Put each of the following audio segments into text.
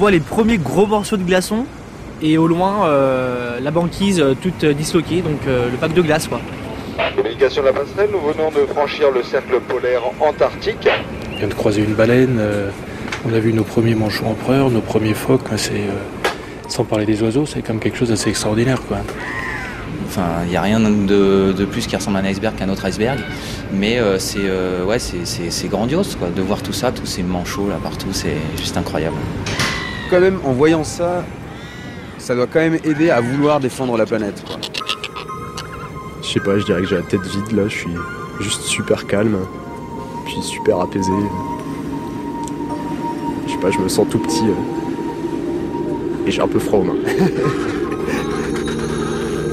voit les premiers gros morceaux de glaçons et au loin la banquise toute disloquée, donc le pack de glace quoi. Communication de la passerelle, nous venons de franchir le cercle polaire antarctique. On vient de croiser une baleine, on a vu nos premiers manchots empereurs, nos premiers phoques, c'est sans parler des oiseaux, c'est comme quelque chose d'assez extraordinaire. Quoi. Enfin, il n'y a rien de, plus qui ressemble à un iceberg qu'un autre iceberg. Mais euh, c'est euh, ouais, c'est grandiose quoi, de voir tout ça, tous ces manchots là partout, c'est juste incroyable. Quand même, en voyant ça, ça doit quand même aider à vouloir défendre la planète. Je sais pas, je dirais que j'ai la tête vide là, je suis juste super calme, puis super apaisé. Je sais pas, je me sens tout petit. Euh et j'ai un peu froid aux mains.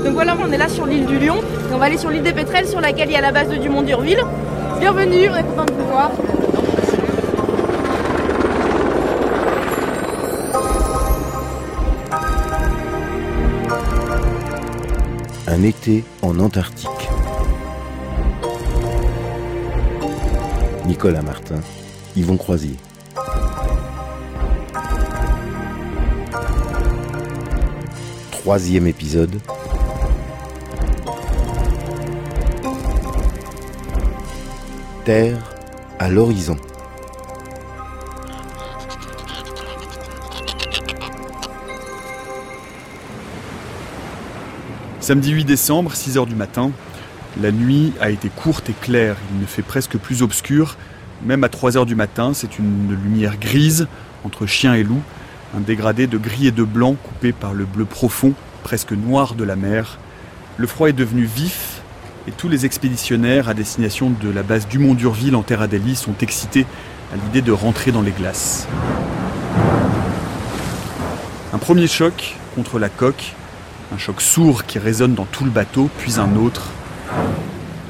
Donc voilà, on est là sur l'île du Lion. Et on va aller sur l'île des Pétrels sur laquelle il y a la base de Dumont d'Urville. Bienvenue, on est content de vous voir. Un été en Antarctique. Nicolas Martin, Yvon Croisier. troisième épisode. Terre à l'horizon. Samedi 8 décembre, 6 heures du matin, la nuit a été courte et claire, il ne fait presque plus obscur. Même à 3 heures du matin, c'est une lumière grise entre chien et loup un dégradé de gris et de blanc coupé par le bleu profond, presque noir de la mer. Le froid est devenu vif et tous les expéditionnaires à destination de la base Dumont d'Urville en Terre Adélie sont excités à l'idée de rentrer dans les glaces. Un premier choc contre la coque, un choc sourd qui résonne dans tout le bateau, puis un autre.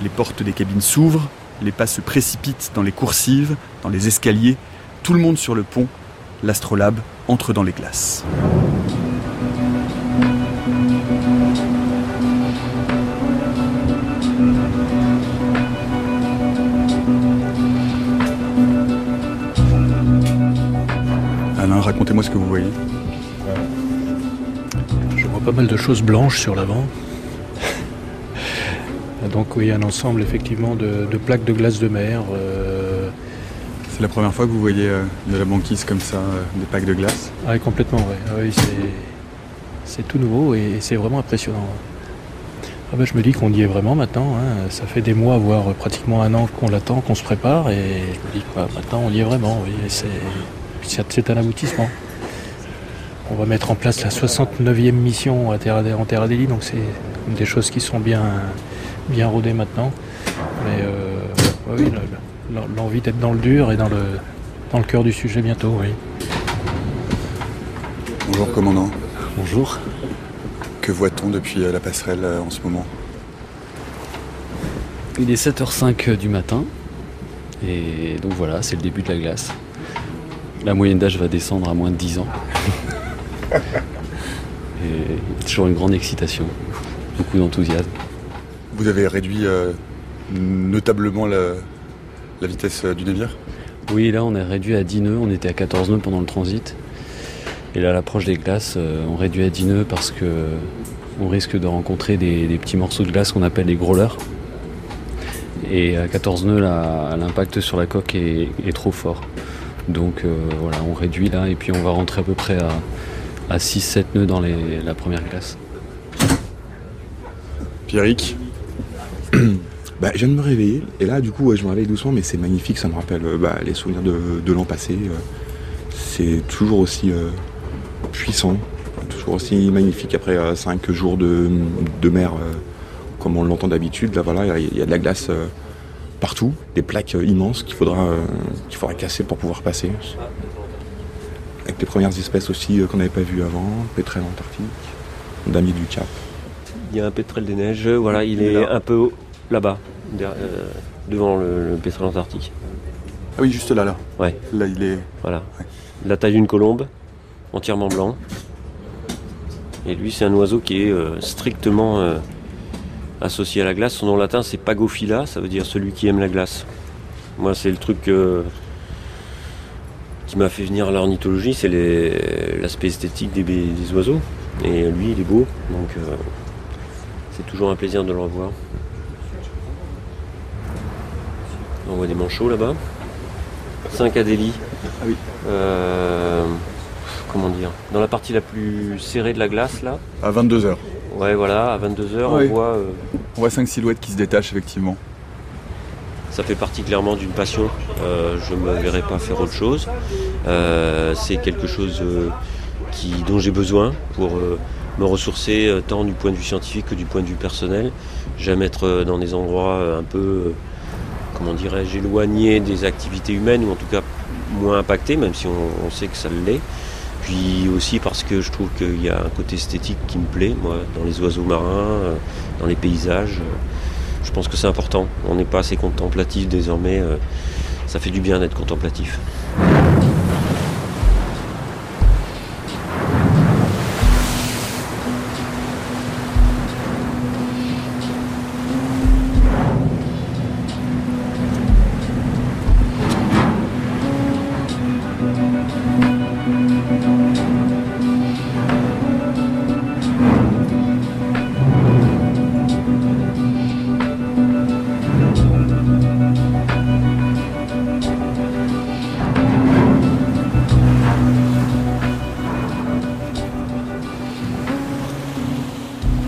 Les portes des cabines s'ouvrent, les pas se précipitent dans les coursives, dans les escaliers, tout le monde sur le pont, l'astrolabe entre dans les glaces. Alain, racontez-moi ce que vous voyez. Pas mal de choses blanches sur l'avant. Donc oui, un ensemble effectivement de, plaques de glace de mer. Euh, c'est la première fois que vous voyez euh, de la banquise comme ça, euh, des packs de glace? Ah Oui, complètement, ah oui. c'est tout nouveau et c'est vraiment impressionnant. Ah ben, je me dis qu'on y est vraiment maintenant. Hein. Ça fait des mois, voire pratiquement un an qu'on l'attend, qu'on se prépare. Et je me dis quoi, maintenant on y est vraiment. Oui. C'est un aboutissement. On va mettre en place la 69e mission à terre, en Terre Adélie, donc c'est des choses qui sont bien, bien rodées maintenant. Mais euh, oui, l'envie d'être dans le dur et dans le, dans le cœur du sujet bientôt, oui. Bonjour commandant. Bonjour. Que voit-on depuis euh, la passerelle euh, en ce moment? Il est 7h05 du matin. Et donc voilà, c'est le début de la glace. La moyenne d'âge va descendre à moins de 10 ans. et toujours une grande excitation, beaucoup d'enthousiasme. Vous avez réduit euh, notablement la, la vitesse euh, du navire? Oui, là on est réduit à 10 nœuds, on était à 14 nœuds pendant le transit. Et là, à l'approche des glaces, euh, on réduit à 10 nœuds parce que on risque de rencontrer des, petits morceaux de glace qu'on appelle les growlers. Et à 14 nœuds, l'impact sur la coque est, trop fort. Donc euh, voilà, on réduit là et puis on va rentrer à peu près à, 6-7 nœuds dans la première glace. Pierrick bah, je viens de me réveiller, et là, du coup, je me réveille doucement, mais c'est magnifique, ça me rappelle euh, bah, les souvenirs de, l'an passé. Euh. c'est toujours aussi euh, puissant, toujours aussi magnifique après cinq jours de, mer, comme on l'entend d'habitude. Là, voilà, il y, a de la glace partout, des plaques immenses qu'il faudra, qu'il faudra casser pour pouvoir passer. Avec les premières espèces aussi qu'on n'avait pas vues avant, pétrel antarctique, damier du Cap. Il y a un pétrel des neiges, voilà, il est un peu là-bas, euh, devant le, le, pétrole antarctique. Ah oui, juste là, là. Ouais. Là, il est. Voilà. La taille d'une colombe, entièrement blanc. Et lui, c'est un oiseau qui est euh, strictement euh, associé à la glace. Son nom latin, c'est Pagophila, ça veut dire celui qui aime la glace. Moi, c'est le truc qui m'a fait venir à l'ornithologie, c'est l'aspect esthétique des, des oiseaux. Et lui, il est beau, donc euh, c'est toujours un plaisir de le revoir. On voit des manchots là-bas. 5 Adélie. Ah oui. Euh, comment dire? Dans la partie la plus serrée de la glace, là. À 22h. Ouais, voilà, à 22h, Oui. on voit. euh, On voit cinq silhouettes qui se détachent effectivement. Ça fait partie clairement d'une passion. Euh, je ne me verrai pas faire autre chose. Euh, c'est quelque chose euh, dont j'ai besoin pour me ressourcer tant du point de vue scientifique que du point de vue personnel. J'aime être dans des endroits un peu, comment dirais-je, éloignés des activités humaines ou en tout cas moins impactés, même si on, on sait que ça l'est. Puis aussi parce que je trouve qu'il y a un côté esthétique qui me plaît, moi, dans les oiseaux marins, dans les paysages. Je pense que c'est important. On n'est pas assez contemplatif désormais. euh, ça fait du bien d'être contemplatif.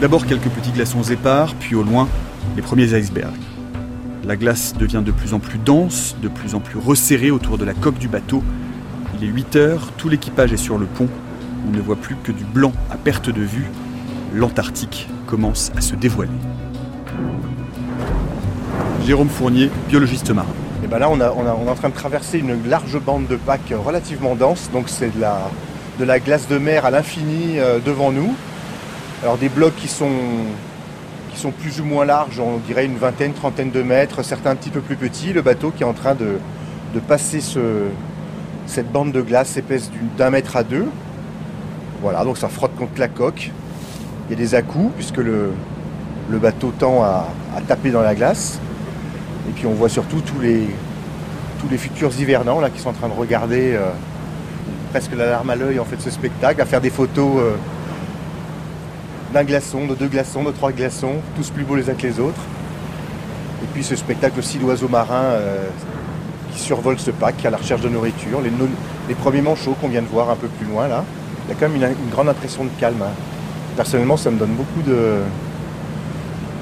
D'abord quelques petits glaçons épars, puis au loin, les premiers icebergs. La glace devient de plus en plus dense, de plus en plus resserrée autour de la coque du bateau. Il est 8 heures, tout l'équipage est sur le pont. On ne voit plus que du blanc à perte de vue. L'Antarctique commence à se dévoiler. Jérôme Fournier, biologiste marin. Et ben là, on, est en train de traverser une large bande de Pâques relativement dense. Donc c'est de la, de la glace de mer à l'infini euh, devant nous. Alors des blocs qui sont, plus ou moins larges, on dirait une vingtaine, trentaine de mètres, certains un petit peu plus petits. Le bateau qui est en train de, passer ce, cette bande de glace épaisse d'un mètre à deux. Voilà, donc ça frotte contre la coque. Il y a des à-coups puisque le, bateau tend à, à taper dans la glace. Et puis on voit surtout tous les, tous les futurs hivernants là, qui sont en train de regarder euh, presque la larme à l'œil en fait ce spectacle, à faire des photos euh, d'un glaçon, de deux glaçons, de trois glaçons, tous plus beaux les uns que les autres. Et puis ce spectacle aussi d'oiseaux marins euh, qui survolent ce pack à la recherche de nourriture. Les, no- les premiers manchots qu'on vient de voir un peu plus loin là, il y a quand même une, une grande impression de calme. hein. Personnellement, ça me donne beaucoup de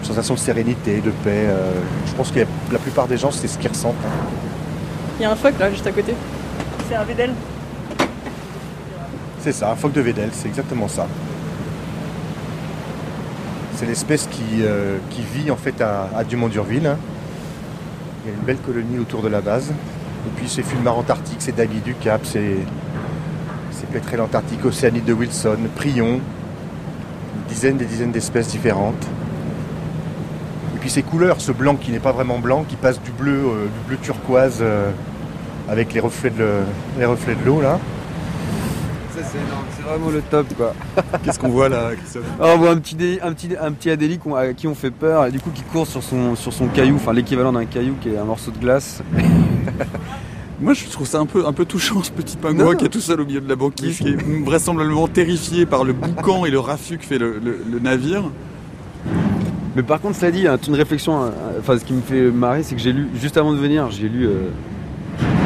sensation de sérénité, de paix. euh, je pense que la plupart des gens, c'est ce qu'ils ressentent. hein. Il y a un phoque là, juste à côté. C'est un Védel. C'est ça, un phoque de Védel, c'est exactement ça. C'est l'espèce qui, euh, qui vit en fait à, Dumont-Durville. Il y a une belle colonie autour de la base. Et puis c'est Fulmar antarctique, c'est Daguy du Cap, c'est Pétrel antarctique, Océanide de Wilson, Prion, une dizaine des dizaines d'espèces différentes. Et puis ces couleurs, ce blanc qui n'est pas vraiment blanc, qui passe du bleu, euh, bleu turquoise euh, avec les reflets de le- les reflets de l'eau là. C'est vraiment le top quoi. Qu'est-ce qu'on voit là, Christophe Oh, on voit un petit, dé- un petit, un petit Adélie à qui on fait peur et du coup qui court sur son, sur son caillou, enfin l'équivalent d'un caillou qui est un morceau de glace. Moi, je trouve ça un peu, un peu touchant, ce petit pingouin qui est tout seul au milieu de la banquise, qui est vraisemblablement terrifié par le boucan et le raffut que fait le, le- le navire. Mais par contre, cela dit, a une réflexion, euh, enfin ce qui me fait marrer, c'est que j'ai lu, juste avant de venir, j'ai lu euh,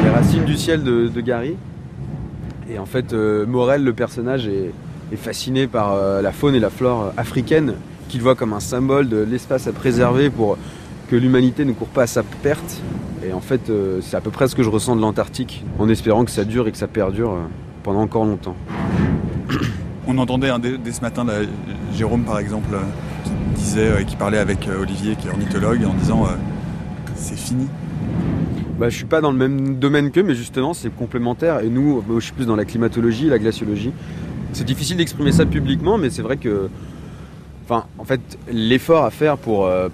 Les Racines du ciel de, de Gary. Et en fait, euh, Morel, le personnage, est, fasciné par euh, la faune et la flore africaine, qu'il voit comme un symbole de l'espace à préserver pour que l'humanité ne court pas à sa perte. Et en fait, euh, c'est à peu près ce que je ressens de l'Antarctique, en espérant que ça dure et que ça perdure pendant encore longtemps. On entendait dès, ce matin Jérôme, par exemple, qui disait, euh, qui parlait avec Olivier, qui est ornithologue, en disant c'est fini. Bah, je suis pas dans le même domaine qu'eux, mais justement, c'est complémentaire. Et nous, je suis plus dans la climatologie, la glaciologie. C'est difficile d'exprimer ça publiquement, mais c'est vrai que, enfin, en fait, l'effort à faire pour, euh,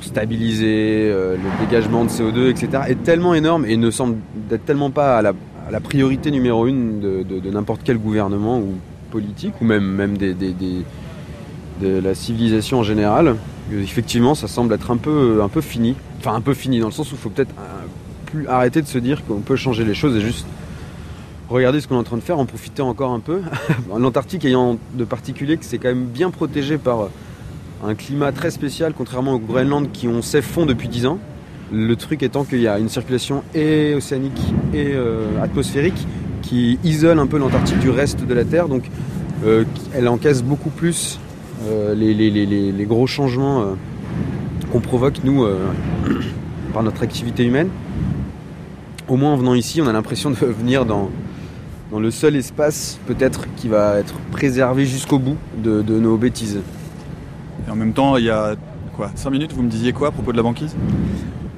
stabiliser euh, le dégagement de CO2, etc., est tellement énorme et ne semble d'être tellement pas à la, à la priorité numéro une de, n'importe quel gouvernement ou politique, ou même, même des, de la civilisation en général. Effectivement, ça semble être un peu, un peu fini. Enfin, un peu fini, dans le sens où il faut peut-être arrêter de se dire qu'on peut changer les choses et juste regarder ce qu'on est en train de faire, en profiter encore un peu. L'Antarctique ayant de particulier que c'est quand même bien protégé par un climat très spécial, contrairement au Groenland qui on sait fond depuis 10 ans. Le truc étant qu'il y a une circulation et océanique et euh, atmosphérique qui isole un peu l'Antarctique du reste de la Terre, donc euh, elle encaisse beaucoup plus euh, les, les- gros changements euh, qu'on provoque nous euh, par notre activité humaine. Au moins en venant ici, on a l'impression de venir dans, dans le seul espace peut-être qui va être préservé jusqu'au bout de, de nos bêtises. Et en même temps, il y a quoi 5 minutes, vous me disiez quoi à propos de la banquise?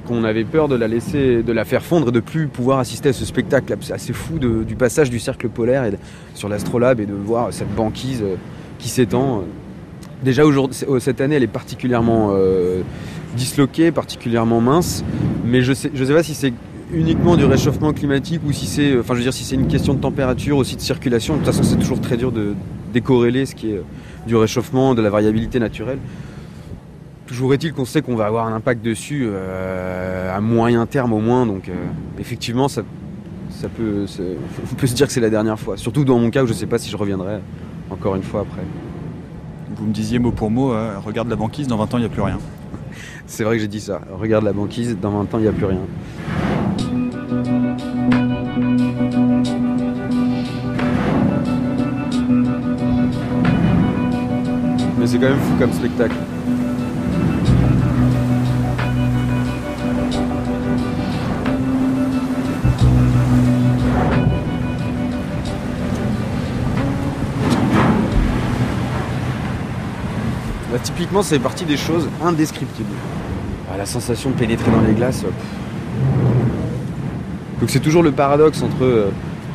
Qu'on avait peur de la laisser, de la faire fondre et de plus pouvoir assister à ce spectacle assez fou de- du passage du cercle polaire et de- sur l'astrolabe et de voir cette banquise euh, qui s'étend. Déjà aujourd'hui, oh, cette année, elle est particulièrement euh, disloquée, particulièrement mince, mais je sais, je sais pas si c'est uniquement du réchauffement climatique ou si c'est, euh, enfin, je veux dire, si c'est une question de température aussi de circulation. De toute façon, c'est toujours très dur de décorréler ce qui est euh, du réchauffement, de la variabilité naturelle. Toujours est-il qu'on sait qu'on va avoir un impact dessus euh, à moyen terme au moins, donc euh, effectivement ça, ça peut, on peut se dire que c'est la dernière fois. Surtout dans mon cas où je sais pas si je reviendrai encore une fois après. Vous me disiez mot pour mot, euh, regarde la banquise, dans 20 ans, il n'y a plus rien. C'est vrai que j'ai dit ça. Regarde la banquise, dans 20 ans il n'y a plus rien. C'est quand même fou comme spectacle. Là, typiquement, c'est partie des choses indescriptibles. Ah, la sensation de pénétrer dans les glaces. Donc c'est toujours le paradoxe entre euh,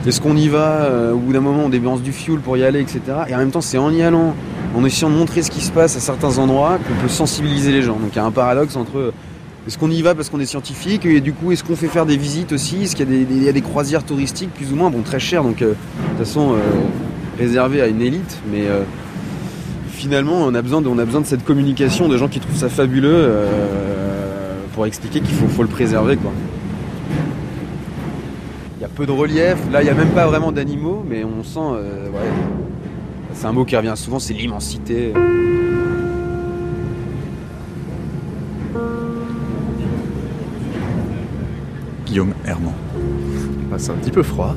est-ce qu'on y va, euh, au bout d'un moment on dépense du fuel pour y aller, etc. Et en même temps c'est en y allant, en essayant de montrer ce qui se passe à certains endroits qu'on peut sensibiliser les gens. Donc il y a un paradoxe entre euh, est-ce qu'on y va parce qu'on est scientifique et du coup est-ce qu'on fait faire des visites aussi? Est-ce qu'il y a des, croisières touristiques plus ou moins, bon très chères, donc euh, de toute façon euh, réservées à une élite, mais finalement, on a, besoin de, cette communication de gens qui trouvent ça fabuleux pour expliquer qu'il faut, le préserver. Il y a peu de relief, là il n'y a même pas vraiment d'animaux, mais on sent, c'est un mot qui revient souvent, c'est l'immensité. Guillaume Herman. Bah, c'est un petit peu froid.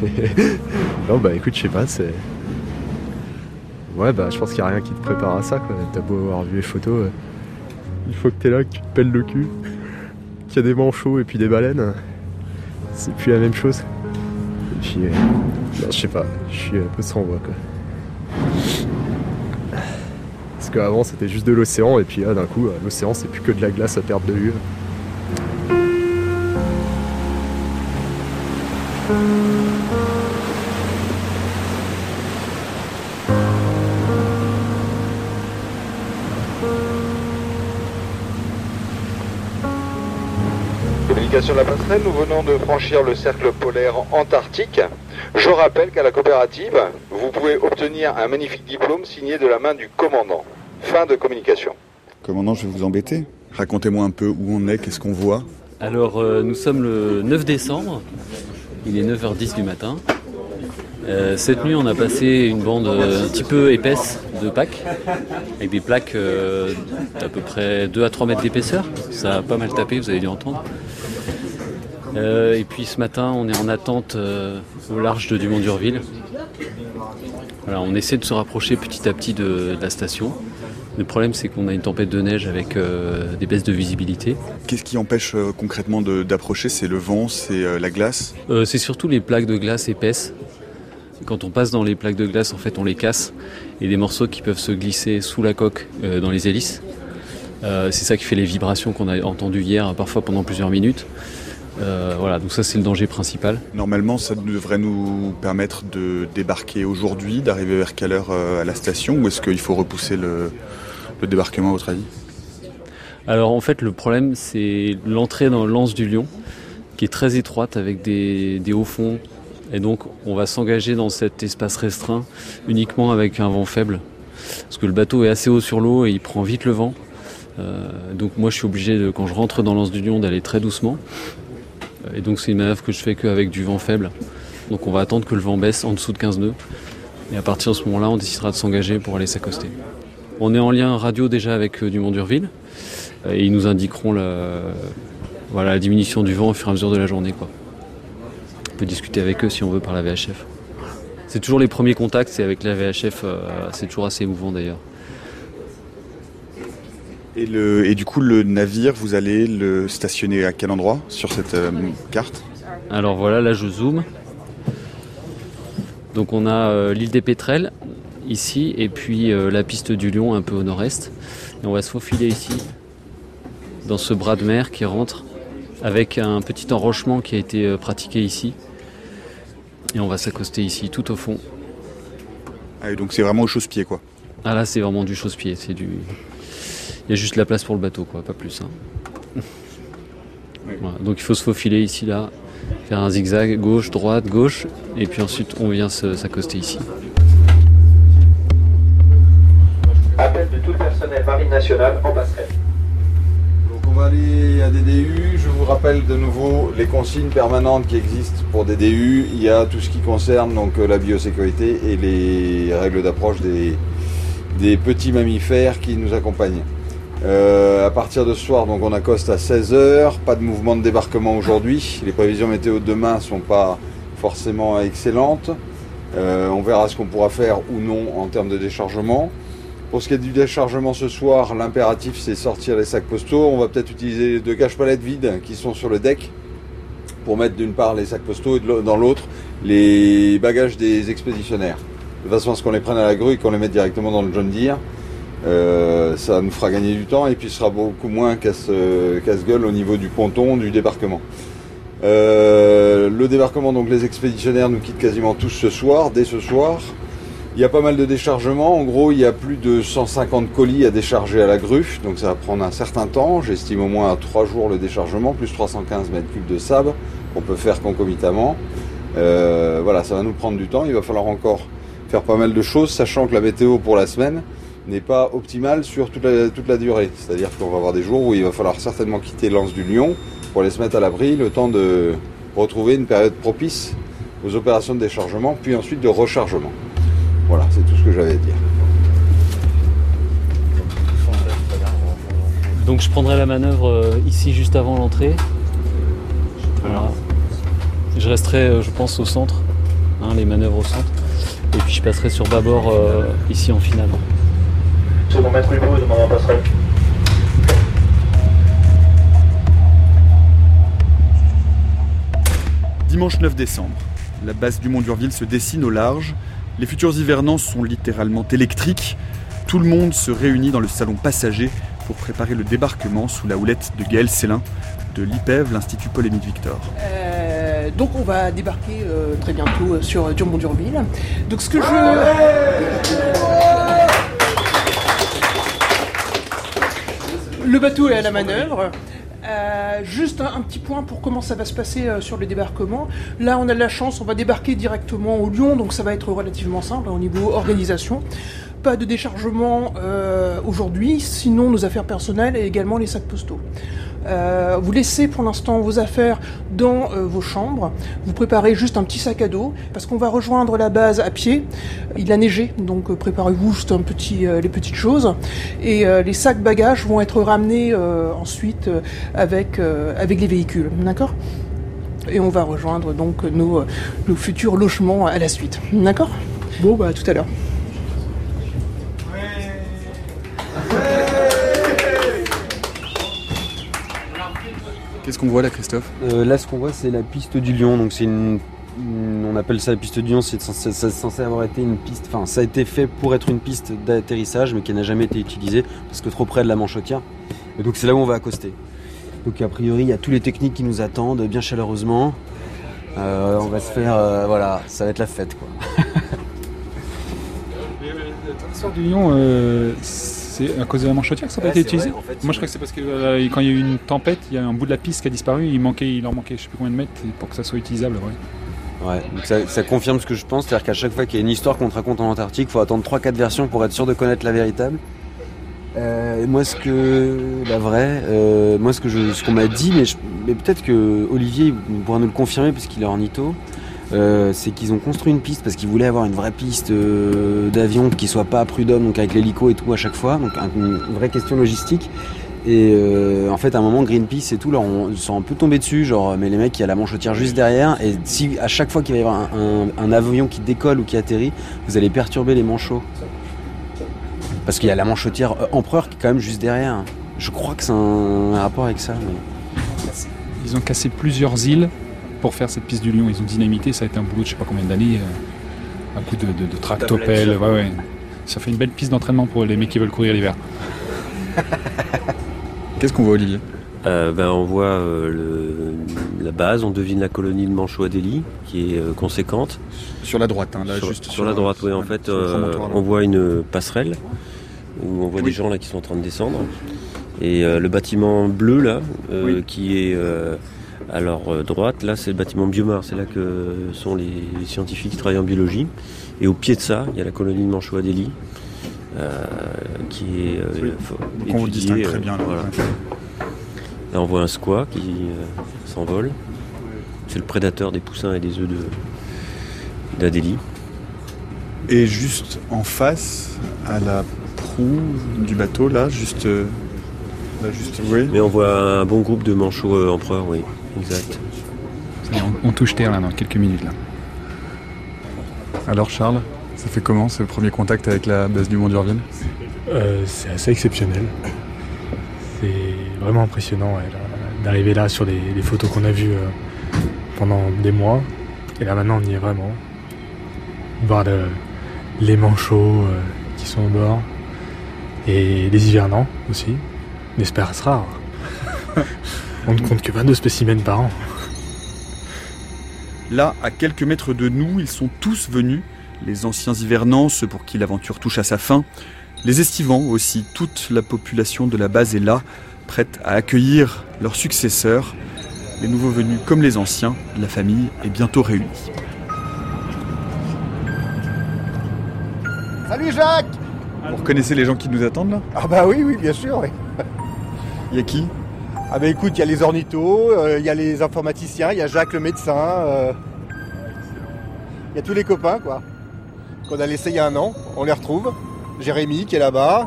non, bah écoute, je sais pas, c'est. Ouais, bah je pense qu'il n'y a rien qui te prépare à ça, quoi. T'as beau avoir vu les photos, euh, il faut que t'es là, que tu te pelles le cul, qu'il y a des manchots et puis des baleines. C'est plus la même chose. Je sais pas, je suis un peu sans voix, quoi. Parce qu'avant c'était juste de l'océan, et puis là d'un coup, euh, l'océan c'est plus que de la glace à perte de vue. Communication de la passerelle, nous venons de franchir le cercle polaire antarctique. Je rappelle qu'à la coopérative, vous pouvez obtenir un magnifique diplôme signé de la main du commandant. Fin de communication. Commandant, je vais vous embêter. Racontez-moi un peu où on est, qu'est-ce qu'on voit. Alors, euh, nous sommes le 9 décembre. Il est 9h10 du matin. Euh, cette nuit, on a passé une bande euh, un petit peu épaisse de Pâques, avec des plaques euh, d'à peu près 2 à 3 mètres d'épaisseur. Ça a pas mal tapé, vous avez dû entendre. Euh, et puis ce matin, on est en attente euh, au large de Dumont d'Urville. Voilà, on essaie de se rapprocher petit à petit de, de la station. Le problème, c'est qu'on a une tempête de neige avec euh, des baisses de visibilité. Qu'est-ce qui empêche concrètement d'approcher? C'est le vent, c'est la glace? C'est surtout les plaques de glace épaisses. Quand on passe dans les plaques de glace, en fait, on les casse et des morceaux qui peuvent se glisser sous la coque dans les hélices. C'est ça qui fait les vibrations qu'on a entendues hier, parfois pendant plusieurs minutes. Euh, voilà, donc ça c'est le danger principal. Normalement, ça devrait nous permettre de débarquer aujourd'hui, d'arriver vers quelle heure euh, à la station Ou est-ce qu'il faut repousser le, le débarquement à votre avis? Alors en fait, le problème c'est l'entrée dans l'anse du Lion, qui est très étroite avec des, des hauts fonds. Et donc on va s'engager dans cet espace restreint uniquement avec un vent faible. Parce que le bateau est assez haut sur l'eau et il prend vite le vent. Euh, donc moi je suis obligé, de, quand je rentre dans l'anse du Lion, d'aller très doucement. Et donc c'est une manœuvre que je fais qu'avec du vent faible. Donc on va attendre que le vent baisse en dessous de 15 nœuds. Et à partir de ce moment-là, on décidera de s'engager pour aller s'accoster. On est en lien radio déjà avec euh, Dumont d'Urville. Euh, Et ils nous indiqueront la, diminution du vent au fur et à mesure de la journée. On peut discuter avec eux si on veut par la VHF. C'est toujours les premiers contacts, c'est avec la VHF, euh, c'est toujours assez émouvant d'ailleurs. Et, le, et du coup, le navire, vous allez le stationner à quel endroit sur cette euh, carte? Alors voilà, là je zoome. Donc on a euh, l'île des Pétrels ici et puis euh, la piste du Lion un peu au nord-est. Et on va se faufiler ici dans ce bras de mer qui rentre avec un petit enrochement qui a été pratiqué ici. Et on va s'accoster ici tout au fond. Ah, et donc c'est vraiment au chausse-pied, quoi. Ah là c'est vraiment du chausse-pied, c'est du. Il y a juste la place pour le bateau quoi, pas plus. hein. Voilà, Donc il faut se faufiler ici là, faire un zigzag gauche, droite, gauche, et puis ensuite on vient s'accoster ici. Appel de tout personnel marine nationale en passerelle. Donc on va aller à DDU. Je vous rappelle de nouveau les consignes permanentes qui existent pour DDU. Il y a tout ce qui concerne donc euh, la biosécurité et les règles d'approche des, des petits mammifères qui nous accompagnent. Euh, à partir de soir, donc on accoste à 16h. Pas de mouvement de débarquement aujourd'hui. Les prévisions météo de demain sont pas forcément excellentes. Euh, on verra ce qu'on pourra faire ou non en termes de déchargement. Pour ce qui est du déchargement ce soir, l'impératif c'est sortir les sacs postaux. On va peut-être utiliser les deux cache-palettes vides qui sont sur le deck pour mettre d'une part les sacs postaux et dans l'autre les bagages des expéditionnaires. De façon à ce qu'on les prenne à la grue et qu'on les mette directement dans le John Deere. Euh, ça nous fera gagner du temps et puis sera beaucoup moins casse- casse-gueule au niveau du ponton du débarquement. Euh, le débarquement, donc les expéditionnaires nous quittent quasiment tous ce soir, dès ce soir. Il y a pas mal de déchargements. En gros, il y a plus de 150 colis à décharger à la grue, donc ça va prendre un certain temps. J'estime au moins à 3 jours le déchargement, plus 315 mètres cubes de sable qu'on peut faire concomitamment. Euh, voilà, ça va nous prendre du temps. Il va falloir encore faire pas mal de choses, sachant que la météo pour la semaine n'est pas optimale sur toute la, durée. C'est-à-dire qu'on va avoir des jours où il va falloir certainement quitter l'anse du Lion pour aller se mettre à l'abri, le temps de retrouver une période propice aux opérations de déchargement, puis ensuite de rechargement. Voilà, c'est tout ce que j'avais à dire. Donc je prendrai la manœuvre euh, ici juste avant l'entrée. Je resterai, euh, je pense, au centre, hein, les manœuvres au centre. Et puis je passerai sur bâbord euh, ici en finale. Second maître Hugo, demandant passerelle. Dimanche 9 décembre, la base du Mont d'Urville se dessine au large. Les futurs hivernants sont littéralement électriques. Tout le monde se réunit dans le salon passager pour préparer le débarquement sous la houlette de Gaël Célin de l'IPEV, l'Institut Paul-Émile Victor. Euh, donc on va débarquer euh, très bientôt euh, sur euh, Dumont d'Urville. Donc ce que je... Le bateau est à la manœuvre. Euh, juste un, un petit point pour comment ça va se passer euh, sur le débarquement. Là, on a de la chance, on va débarquer directement au Lyon, donc ça va être relativement simple hein, au niveau organisation. Pas de déchargement euh, aujourd'hui, sinon nos affaires personnelles et également les sacs postaux. Euh, vous laissez pour l'instant vos affaires dans euh, vos chambres. Vous préparez juste un petit sac à dos parce qu'on va rejoindre la base à pied. Il a neigé, donc euh, préparez-vous juste les petites choses. Et les sacs bagages vont être ramenés ensuite avec, avec les véhicules. D'accord? Et on va rejoindre donc nos, nos futurs logements à la suite. D'accord? Bon, bah à tout à l'heure. Qu'est-ce qu'on voit là, Christophe? Euh, là, ce qu'on voit, c'est la piste du Lion. Donc, c'est une, une- on appelle ça la piste du Lion. C'est censé, c'est censé avoir été une piste. Enfin, ça a été fait pour être une piste d'atterrissage, mais qui n'a jamais été utilisée parce que trop près de la Manchotière. Et donc, c'est là où on va accoster. Donc, a priori, il y a tous les techniques qui nous attendent, bien chaleureusement. Euh, on va se faire, euh, voilà, ça va être la fête, quoi. Du lion, euh, c'est à cause de la manchotière que ça n'a Ouais, pas été utilisé vrai, en fait, Moi je crois que c'est parce que euh, quand il y a eu une tempête, il y a un bout de la piste qui a disparu, il, manquait, il en manquait je sais plus combien de mètres pour que ça soit utilisable. Ouais. Ouais, donc ça, ça confirme ce que je pense, c'est-à-dire qu'à chaque fois qu'il y a une histoire qu'on te raconte en Antarctique, il faut attendre 3-4 versions pour être sûr de connaître la véritable. Euh, moi, ce que la vraie, euh, moi ce que je, ce qu'on m'a dit, mais peut-être que Olivier pourra nous le confirmer parce qu'il est ornitho. Euh, c'est qu'ils ont construit une piste parce qu'ils voulaient avoir une vraie piste euh, d'avion qui soit pas à Prud'homme, donc avec l'hélico et tout à chaque fois, donc un- une vraie question logistique. Et euh, en fait, à un moment, Greenpeace et tout, leur ont- sont un peu tombés dessus, genre, mais les mecs, il y a la manchotière juste derrière, et si à chaque fois qu'il va y avoir un, avion qui décolle ou qui atterrit, vous allez perturber les manchots. Parce qu'il y a la manchotière euh, empereur qui est quand même juste derrière. Je crois que c'est un, rapport avec ça. Ils ont cassé plusieurs îles pour faire cette piste du Lion. Ils ont dynamité, ça a été un boulot de je sais pas combien d'années. euh, un coup de, de, de tractopelle. Ouais, ouais. Ça fait une belle piste d'entraînement pour les mecs qui veulent courir l'hiver. Qu'est-ce qu'on voit, Olivier? Euh, ben, on voit euh, le- la base, on devine la colonie de Manchot Adélie, qui est euh, conséquente. Sur la droite, hein, là, sur, juste sur sur la droite, oui. En fait, euh, on voit une passerelle où on voit des gens là qui sont en train de descendre. Et euh, le bâtiment bleu là, euh, qui est euh, à leur euh, droite, là, c'est le bâtiment Biomar. C'est là que sont les, les scientifiques qui travaillent en biologie. Et au pied de ça, il y a la colonie de Manchot Adélie. euh, qui est euh, Oui. on distingue très euh, bien, là. voilà. Là, on voit un squat qui s'envole. C'est le prédateur des poussins et des œufs de- d'Adélie. Et juste en face, à la proue du bateau, là, juste. là, juste oui. Mais on voit un bon groupe de manchots euh, empereurs, oui, exact. On, on touche terre là dans quelques minutes là. Alors, Charles, ça fait comment ce premier contact avec la base du Mont d'Urville? Euh, c'est assez exceptionnel. C'est vraiment impressionnant ouais, d'arriver là sur les, les photos qu'on a vues euh, pendant des mois. Et là maintenant on y est vraiment. Voir le- les manchots euh, qui sont au bord. Et les hivernants aussi. Une espèce rare. on ne compte que 22 spécimens par an. Là, à quelques mètres de nous, ils sont tous venus. Les anciens hivernants, ceux pour qui l'aventure touche à sa fin. Les estivants aussi, toute la population de la base est là, prête à accueillir leurs successeurs. Les nouveaux venus comme les anciens, la famille est bientôt réunie. Salut Jacques Vous reconnaissez les gens qui nous attendent là? Ah bah oui, oui, bien sûr, oui. Il y a qui? Ah bah écoute, il y a les ornithos, euh, il y a les informaticiens, il y a Jacques le médecin, euh, il y a tous les copains quoi. Qu'on a laissé il y a un an, on les retrouve. Jérémy qui est là-bas,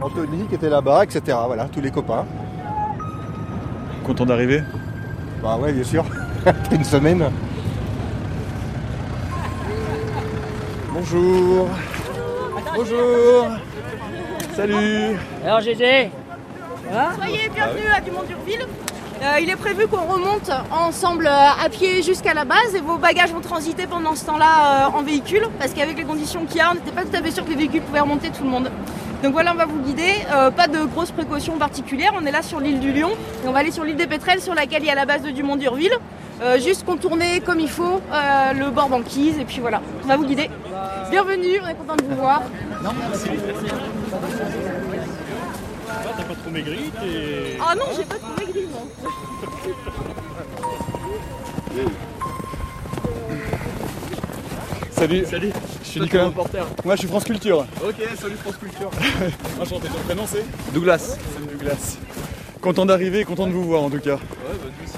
Anthony qui était là-bas, etc. Voilà, tous les copains. Content d'arriver? Bah ouais, bien sûr. Après une semaine. Bonjour. Bonjour. Salut. Alors Soyez bienvenus à Dumont d'Urville. Euh, il est prévu qu'on remonte ensemble euh, à pied jusqu'à la base et vos bagages vont transiter pendant ce temps-là euh, en véhicule parce qu'avec les conditions qu'il y a, on n'était pas tout à fait sûr que les véhicules pouvaient remonter tout le monde. Donc voilà, on va vous guider. Euh, pas de grosses précautions particulières. On est là sur l'île du Lion et on va aller sur l'île des Pétrels sur laquelle il y a la base de Dumont d'Urville. Euh, juste contourner comme il faut euh, le bord banquise et puis voilà, on va vous guider. Bienvenue, on est content de vous voir. Pas trop maigri t'es- Ah non, j'ai pas trop maigri moi. Salut. Salut. Je suis Nicolas. Moi je suis France Culture. Ok, salut France Culture. Enchanté, ton prénom c'est Douglas. C'est Douglas. Content d'arriver, content de vous voir en tout cas. Ouais, bah nous aussi,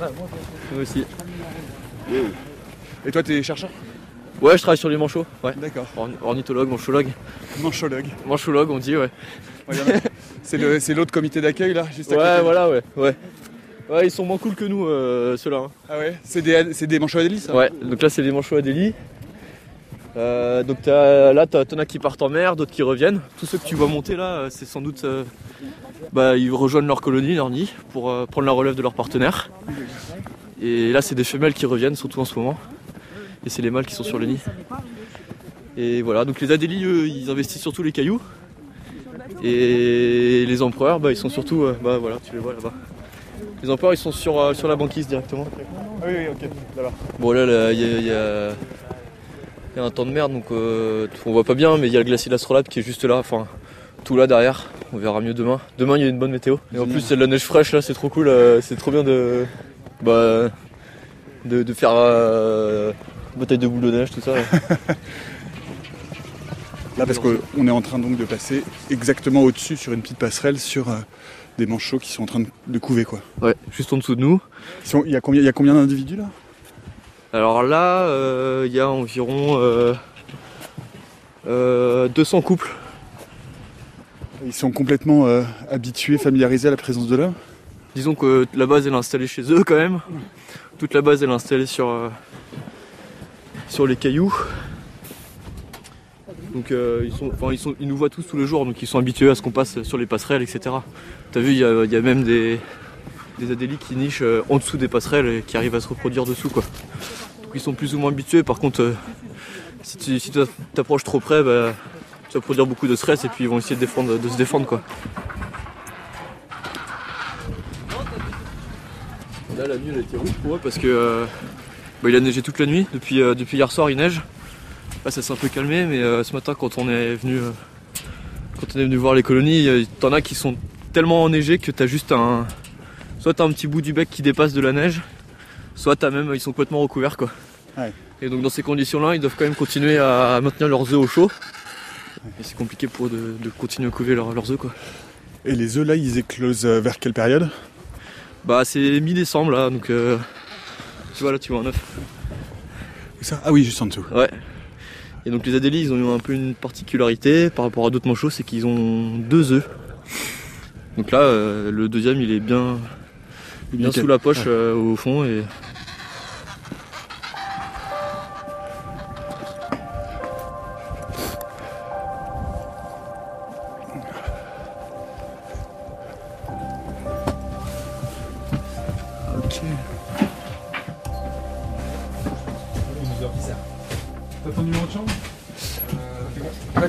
ouais. Moi aussi. Et toi t'es chercheur? Ouais, je travaille sur les manchots. Ouais. D'accord. ornithologue, manchologue. Manchologue. Manchologue, on dit, ouais. C'est l'autre comité d'accueil là, juste à côté. Ouais, voilà, ouais. Ouais. Ouais, ils sont moins cool que nous, euh, ceux-là. hein. Ah ouais? C'est des, c'est des manchots à délice ça? Ouais, donc là, c'est les manchots Adélie. Euh, donc là, t'as- t'en as qui partent en mer, d'autres qui reviennent. Tous ceux que tu vois monter là, euh, c'est sans doute. euh, bah, ils rejoignent leur colonie, leur nid, pour prendre la relève de leurs partenaires. Et là, c'est des femelles qui reviennent, surtout en ce moment. Et c'est les mâles qui sont sur le nid. Et voilà, donc les Adélie, eux, ils investissent surtout les cailloux. Et les empereurs, bah, ils sont surtout. euh, bah voilà, tu les vois là-bas. Les empereurs, ils sont sur, euh, sur la banquise directement. Ah oui, oui, ok, là-bas. Bon là, là, il y, a- y a, il y a un temps de merde, donc euh, on voit pas bien, mais il y a le glacier d'Astrolabe qui est juste là, enfin tout là derrière. On verra mieux demain. Demain, il y a une bonne météo. Et en plus, il y a de la neige fraîche là, c'est trop cool. euh, c'est trop bien de, bah, de, de faire bataille de boules de neige, tout ça. là. Là, parce qu'on est en train donc de passer exactement au-dessus sur une petite passerelle sur euh, des manchots qui sont en train de, couver quoi. Ouais, juste en dessous de nous. Il y a combien, il y a combien d'individus là? Alors là, euh, il y a environ euh, euh, 200 couples. Ils sont complètement euh, habitués, familiarisés à la présence de l'homme? Disons que la base elle est installée chez eux quand même. Toute la base elle est installée sur, euh, sur les cailloux. Donc euh, ils, sont, ils, nous voient tous tous les jours, donc ils sont habitués à ce qu'on passe sur les passerelles, etc. T'as vu, il y a, même des, des adélis qui nichent euh, en dessous des passerelles et qui arrivent à se reproduire dessous. Quoi. Donc ils sont plus ou moins habitués. Par contre, euh, si tu t'approches trop près, bah, tu vas produire beaucoup de stress et puis ils vont essayer de, se défendre. Quoi. Là, la nuit, elle été rouge pour eux parce que bah, il a neigé toute la nuit. Depuis, euh, depuis hier soir, il neige. Là, ça s'est un peu calmé, mais euh, ce matin, quand on est venu, euh, quand on est venu voir les colonies, t'en as qui sont tellement enneigés que t'as juste un, soit t'as un petit bout du bec qui dépasse de la neige, soit t'as même, ils sont complètement recouverts, quoi. Ouais. Et donc dans ces conditions-là, ils doivent quand même continuer à maintenir leurs œufs au chaud. Et c'est compliqué pour eux de, de continuer à couver leurs- leurs œufs, quoi. Et les œufs là, ils éclosent vers quelle période? Bah c'est mi-décembre là, donc euh, tu vois là tu vois un œuf. Où ça? Ah oui, juste en dessous. Ouais. Et donc les adélis ils ont eu un peu une particularité par rapport à d'autres manchots, c'est qu'ils ont deux œufs. Donc là euh, le deuxième il est bien, bien Nickel. sous la poche Ouais. euh, au fond et.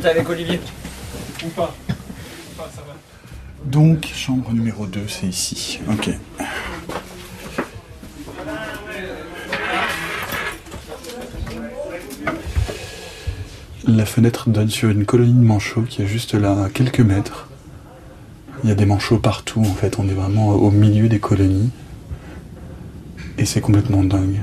T'es avec Olivier. Ou pas Pas, ça va. Donc, chambre numéro 2, c'est ici. Ok. La fenêtre donne sur une colonie de manchots qui est juste là, à quelques mètres. Il y a des manchots partout, en fait. On est vraiment au milieu des colonies. Et c'est complètement dingue.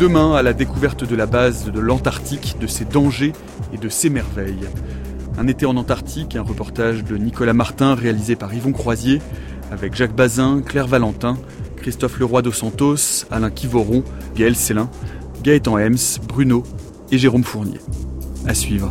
Demain, à la découverte de la base de l'Antarctique, de ses dangers et de ses merveilles. Un été en Antarctique, un reportage de Nicolas Martin réalisé par Yvon Croisier, avec Jacques Bazin, Claire Valentin, Christophe Leroy dos Santos, Alain Kivoron, Gaël Célin, Gaëtan Hems, Bruno et Jérôme Fournier. À suivre.